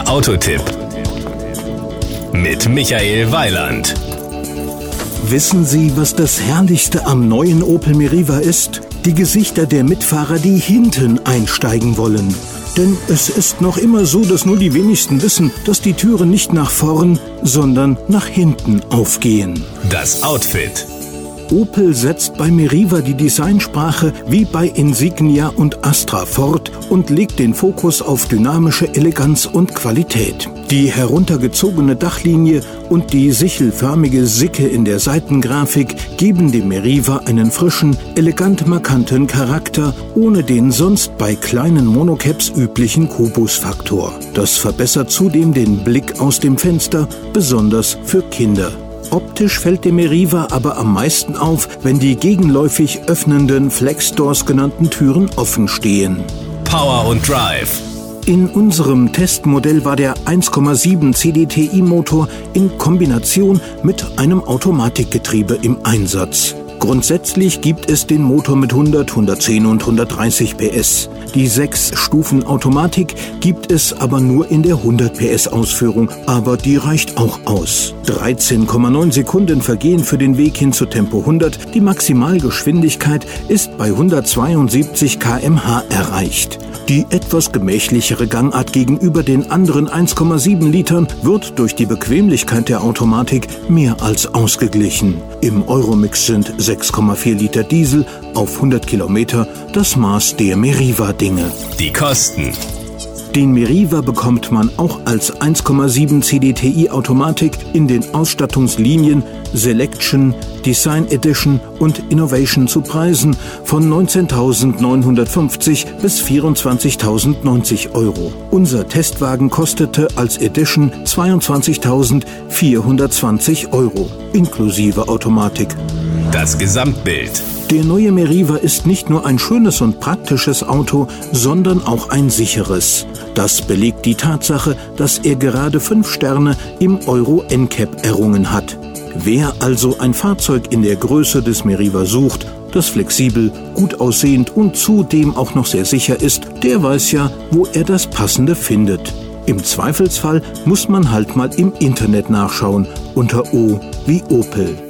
Der Autotipp mit Michael Weiland. Wissen Sie, was das Herrlichste am neuen Opel Meriva ist? Die Gesichter der Mitfahrer, die hinten einsteigen wollen. Denn es ist noch immer so, dass nur die wenigsten wissen, dass die Türen nicht nach vorn, sondern nach hinten aufgehen. Das Outfit. Opel setzt bei Meriva die Designsprache wie bei Insignia und Astra fort und legt den Fokus auf dynamische Eleganz und Qualität. Die heruntergezogene Dachlinie und die sichelförmige Sicke in der Seitengrafik geben dem Meriva einen frischen, elegant markanten Charakter, ohne den sonst bei kleinen Monocaps üblichen Kubusfaktor. Das verbessert zudem den Blick aus dem Fenster, besonders für Kinder. Optisch fällt dem Meriva aber am meisten auf, wenn die gegenläufig öffnenden Flexdoors genannten Türen offen stehen. Power und Drive. In unserem Testmodell war der 1,7 CDTI-Motor in Kombination mit einem Automatikgetriebe im Einsatz. Grundsätzlich gibt es den Motor mit 100, 110 und 130 PS. Die 6 Stufen Automatik gibt es aber nur in der 100 PS Ausführung, aber die reicht auch aus. 13,9 Sekunden vergehen für den Weg hin zu Tempo 100. Die Maximalgeschwindigkeit ist bei 172 km/h erreicht. Die etwas gemächlichere Gangart gegenüber den anderen 1,7 Litern wird durch die Bequemlichkeit der Automatik mehr als ausgeglichen. Im Euromix sind 6,4 Liter Diesel auf 100 Kilometer das Maß der Meriva-Dinge. Die Kosten. Den Meriva bekommt man auch als 1,7 CDTI Automatik in den Ausstattungslinien Selection, Design Edition und Innovation zu Preisen von 19.950 bis 24.090 Euro. Unser Testwagen kostete als Edition 22.420 Euro inklusive Automatik. Das Gesamtbild. Der neue Meriva ist nicht nur ein schönes und praktisches Auto, sondern auch ein sicheres. Das belegt die Tatsache, dass er gerade fünf Sterne im Euro NCAP errungen hat. Wer also ein Fahrzeug in der Größe des Meriva sucht, das flexibel, gut aussehend und zudem auch noch sehr sicher ist, der weiß ja, wo er das Passende findet. Im Zweifelsfall muss man halt mal im Internet nachschauen unter O wie Opel.